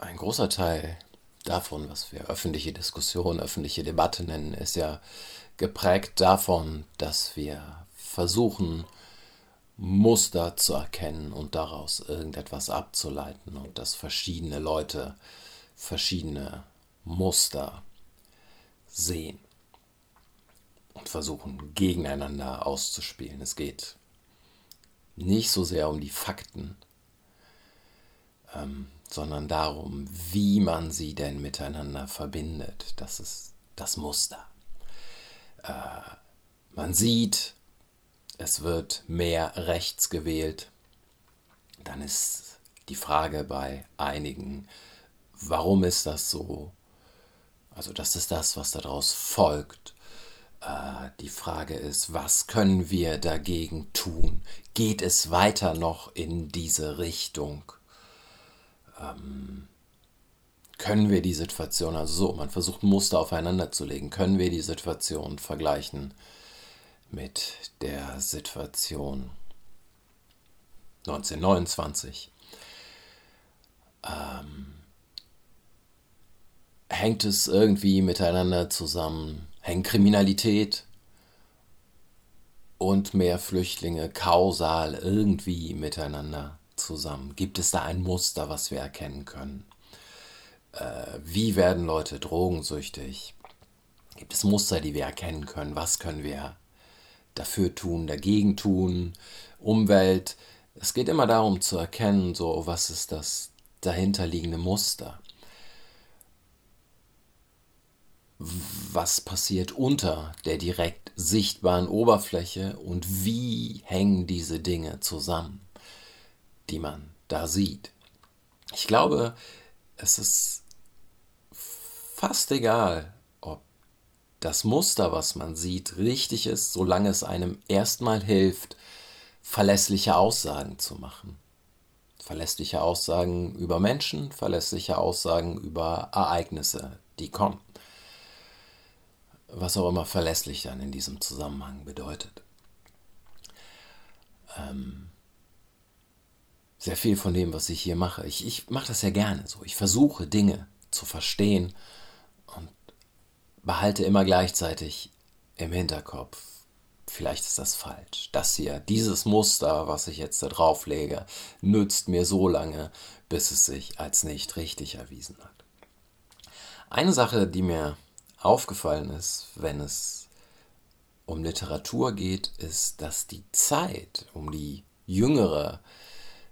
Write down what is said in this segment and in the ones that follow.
ein großer Teil davon, was wir öffentliche Diskussion, öffentliche Debatte nennen, ist ja geprägt davon, dass wir versuchen, Muster zu erkennen und daraus irgendetwas abzuleiten und dass verschiedene Leute verschiedene Muster sehen und versuchen gegeneinander auszuspielen. Es geht nicht so sehr um die Fakten, ähm, sondern darum, wie man sie denn miteinander verbindet. Das ist das Muster. Äh, man sieht, es wird mehr rechts gewählt. Dann ist die Frage bei einigen, warum ist das so? Also das ist das, was daraus folgt. Äh, die Frage ist, was können wir dagegen tun? Geht es weiter noch in diese Richtung? Ähm, können wir die Situation, also so, man versucht Muster aufeinander zu legen, können wir die Situation vergleichen mit der Situation 1929? Ähm, hängt es irgendwie miteinander zusammen? Hängen Kriminalität und mehr Flüchtlinge kausal irgendwie miteinander zusammen? Gibt es da ein Muster, was wir erkennen können? Äh, wie werden Leute drogensüchtig? Gibt es Muster, die wir erkennen können? Was können wir dafür tun, dagegen tun? Umwelt. Es geht immer darum zu erkennen, so was ist das dahinterliegende Muster. Was passiert unter der direkt sichtbaren Oberfläche und wie hängen diese Dinge zusammen? Die man da sieht. Ich glaube, es ist fast egal, ob das Muster, was man sieht, richtig ist, solange es einem erstmal hilft, verlässliche Aussagen zu machen. Verlässliche Aussagen über Menschen, verlässliche Aussagen über Ereignisse, die kommen. Was auch immer verlässlich dann in diesem Zusammenhang bedeutet. Ähm, sehr viel von dem, was ich hier mache. Ich, ich mache das ja gerne so. Ich versuche Dinge zu verstehen und behalte immer gleichzeitig im Hinterkopf, vielleicht ist das falsch. Das hier, dieses Muster, was ich jetzt da drauf lege, nützt mir so lange, bis es sich als nicht richtig erwiesen hat. Eine Sache, die mir aufgefallen ist, wenn es um Literatur geht, ist, dass die Zeit, um die jüngere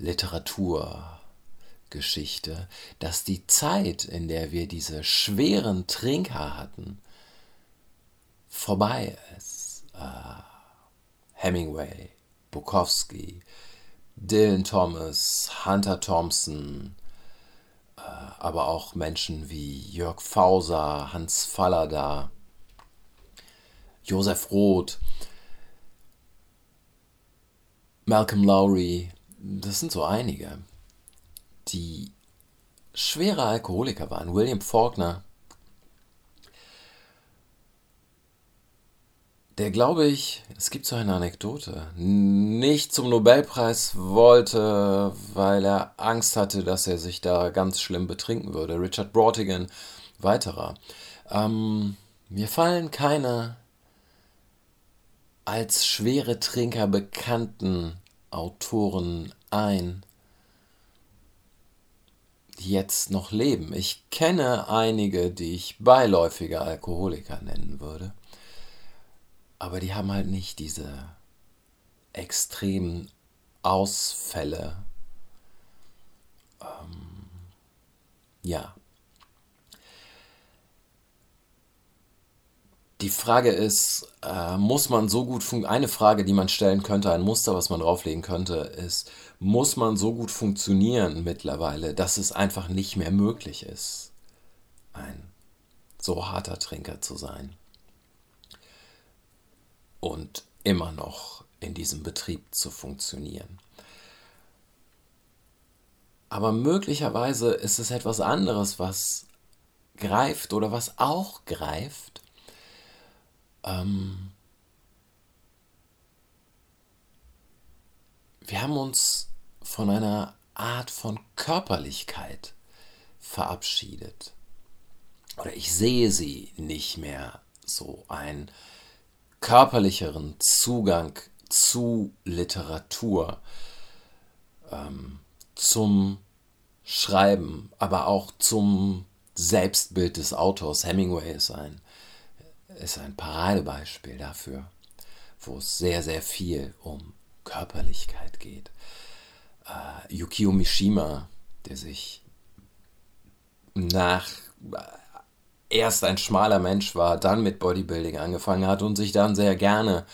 Literaturgeschichte, dass die Zeit, in der wir diese schweren Trinker hatten, vorbei ist. Uh, Hemingway, Bukowski, Dylan Thomas, Hunter Thompson, uh, aber auch Menschen wie Jörg Fauser, Hans Fallada, Josef Roth, Malcolm Lowry, das sind so einige, die schwere Alkoholiker waren. William Faulkner, der glaube ich, es gibt so eine Anekdote, nicht zum Nobelpreis wollte, weil er Angst hatte, dass er sich da ganz schlimm betrinken würde. Richard Brautigan, weiterer. Ähm, mir fallen keine als schwere Trinker bekannten Autoren ein, die jetzt noch leben. Ich kenne einige, die ich beiläufige Alkoholiker nennen würde, aber die haben halt nicht diese extremen Ausfälle. Ähm, ja. Die Frage ist, äh, muss man so gut funktionieren? Eine Frage, die man stellen könnte, ein Muster, was man drauflegen könnte, ist, muss man so gut funktionieren mittlerweile, dass es einfach nicht mehr möglich ist, ein so harter Trinker zu sein und immer noch in diesem Betrieb zu funktionieren. Aber möglicherweise ist es etwas anderes, was greift oder was auch greift ähm, wir haben uns von einer Art von Körperlichkeit verabschiedet. Oder ich sehe sie nicht mehr so einen körperlicheren Zugang zu Literatur, ähm, zum Schreiben, aber auch zum Selbstbild des Autors. Hemingway ist ein, ist ein Paradebeispiel dafür, wo es sehr, sehr viel um Körperlichkeit geht. Äh, Yukio Mishima, der sich nach äh, erst ein schmaler Mensch war, dann mit Bodybuilding angefangen hat und sich dann sehr gerne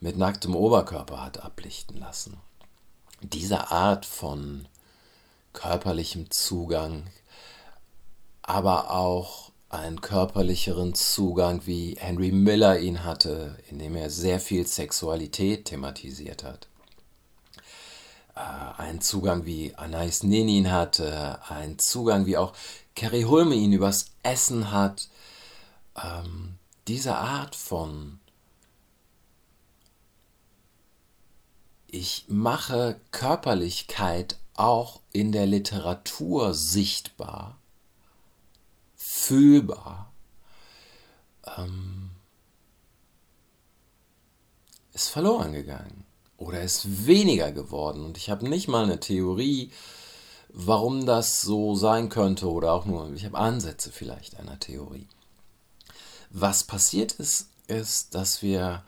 mit nacktem Oberkörper hat ablichten lassen. Diese Art von körperlichem Zugang, aber auch einen körperlicheren Zugang, wie Henry Miller ihn hatte, indem er sehr viel Sexualität thematisiert hat. Äh, einen Zugang, wie Anais Nin ihn hatte, einen Zugang, wie auch Carrie Hulme ihn übers Essen hat. Ähm, diese Art von ich mache Körperlichkeit auch in der Literatur sichtbar, fühlbar, ähm, ist verloren gegangen oder ist weniger geworden. Und ich habe nicht mal eine Theorie, warum das so sein könnte oder auch nur, ich habe Ansätze vielleicht einer Theorie. Was passiert ist, ist, dass wir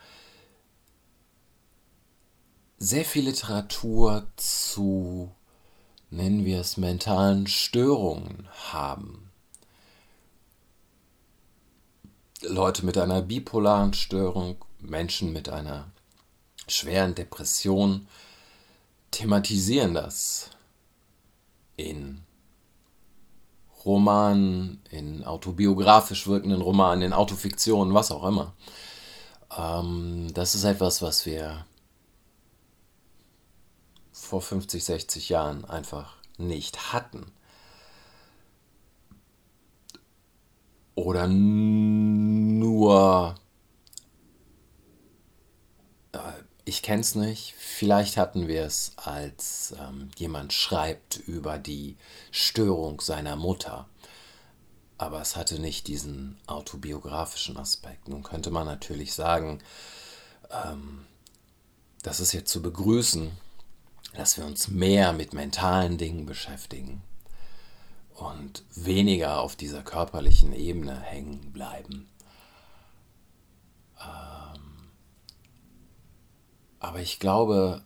sehr viel Literatur zu nennen wir es, mentalen Störungen haben. Leute mit einer bipolaren Störung, Menschen mit einer schweren Depression thematisieren das in Romanen, in autobiografisch wirkenden Romanen, in Autofiktionen, was auch immer. Ähm, das ist etwas, was wir vor 50, 60 Jahren einfach nicht hatten. Oder nur, äh, ich kenne es nicht, vielleicht hatten wir es, als ähm, jemand schreibt über die Störung seiner Mutter. Aber es hatte nicht diesen autobiografischen Aspekt. Nun könnte man natürlich sagen, ähm, das ist jetzt zu begrüßen, dass wir uns mehr mit mentalen Dingen beschäftigen und weniger auf dieser körperlichen Ebene hängen bleiben. Ähm, aber ich glaube,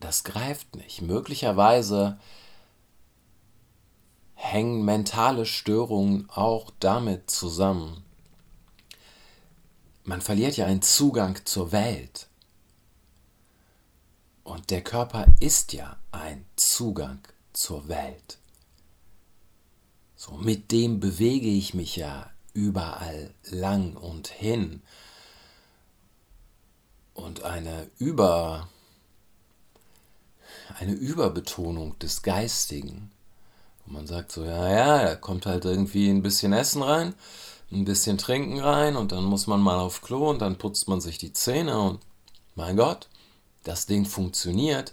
das greift nicht. Möglicherweise hängen mentale Störungen auch damit zusammen. Man verliert ja einen Zugang zur Welt. Und der Körper ist ja ein Zugang zur Welt. So, mit dem bewege ich mich ja überall lang und hin. Und eine Über eine Überbetonung des Geistigen. Und man sagt so, ja, ja, da kommt halt irgendwie ein bisschen Essen rein, ein bisschen Trinken rein und dann muss man mal auf Klo und dann putzt man sich die Zähne und mein Gott, das Ding funktioniert.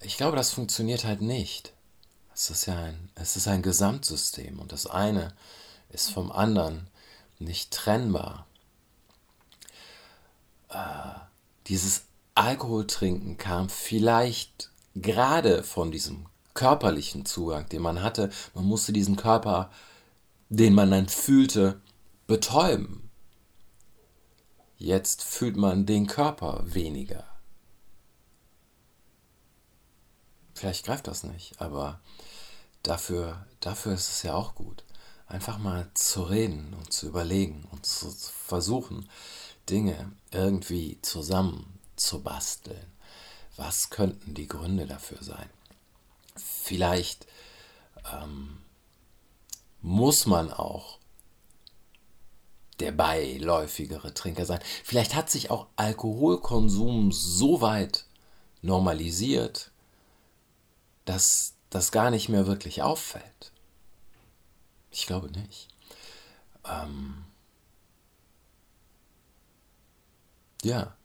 Ich glaube, das funktioniert halt nicht. Es ist ja ein, es ist ein Gesamtsystem und das eine ist vom anderen nicht trennbar. Äh, dieses Alkoholtrinken kam vielleicht gerade von diesem körperlichen Zugang, den man hatte. Man musste diesen Körper, den man dann fühlte, betäuben. Jetzt fühlt man den Körper weniger. Vielleicht greift das nicht, aber dafür, dafür ist es ja auch gut. Einfach mal zu reden und zu überlegen und zu versuchen, Dinge irgendwie zusammen zu basteln. Was könnten die Gründe dafür sein? Vielleicht ähm, muss man auch der beiläufigere Trinker sein. Vielleicht hat sich auch Alkoholkonsum so weit normalisiert, dass das gar nicht mehr wirklich auffällt. Ich glaube nicht. Ähm ja.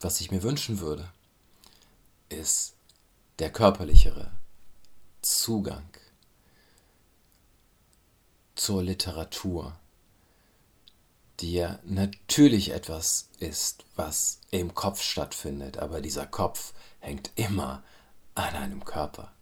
Was ich mir wünschen würde, ist der körperlichere Zugang zur Literatur, die ja natürlich etwas ist, was im Kopf stattfindet, aber dieser Kopf hängt immer an einem Körper.